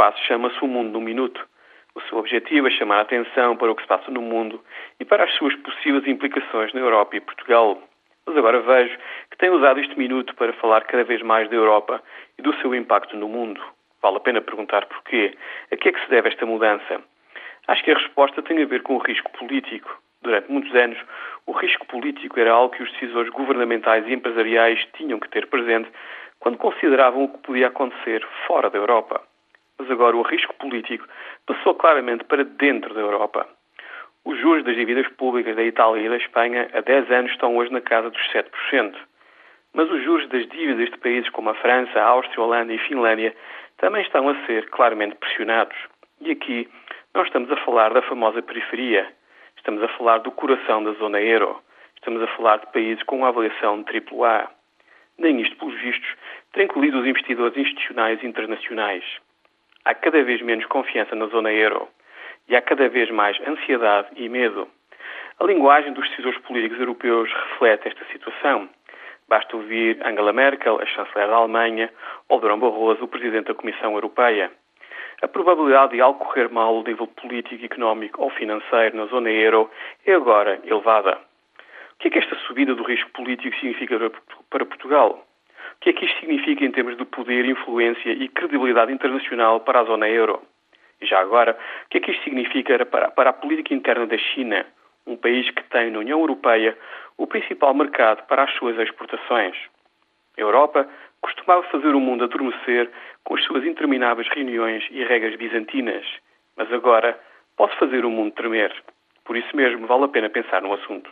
espaço chama-se O Mundo no Minuto. O seu objetivo é chamar a atenção para o que se passa no mundo e para as suas possíveis implicações na Europa e Portugal. Mas agora vejo que tem usado este minuto para falar cada vez mais da Europa e do seu impacto no mundo. Vale a pena perguntar porquê. A que é que se deve esta mudança? Acho que a resposta tem a ver com o risco político. Durante muitos anos, o risco político era algo que os decisores governamentais e empresariais tinham que ter presente quando consideravam o que podia acontecer fora da Europa. Mas agora o risco político passou claramente para dentro da Europa. Os juros das dívidas públicas da Itália e da Espanha há 10 anos estão hoje na casa dos 7%. Mas os juros das dívidas de países como a França, a Áustria, a Holanda e a Finlândia também estão a ser claramente pressionados. E aqui não estamos a falar da famosa periferia, estamos a falar do coração da zona euro, estamos a falar de países com uma avaliação de AAA. Nem isto, pelos vistos, incluído os investidores institucionais internacionais. Há cada vez menos confiança na zona euro e há cada vez mais ansiedade e medo. A linguagem dos decisores políticos europeus reflete esta situação. Basta ouvir Angela Merkel, a chanceler da Alemanha, ou Durão Barroso, o presidente da Comissão Europeia. A probabilidade de algo correr mal ao nível político, económico ou financeiro na zona euro é agora elevada. O que é que esta subida do risco político significa para Portugal? O que é que isto significa em termos de poder, influência e credibilidade internacional para a zona euro? E já agora, o que é que isto significa para, para a política interna da China, um país que tem na União Europeia o principal mercado para as suas exportações? A Europa costumava fazer o mundo adormecer com as suas intermináveis reuniões e regras bizantinas, mas agora pode fazer o mundo tremer. Por isso mesmo, vale a pena pensar no assunto.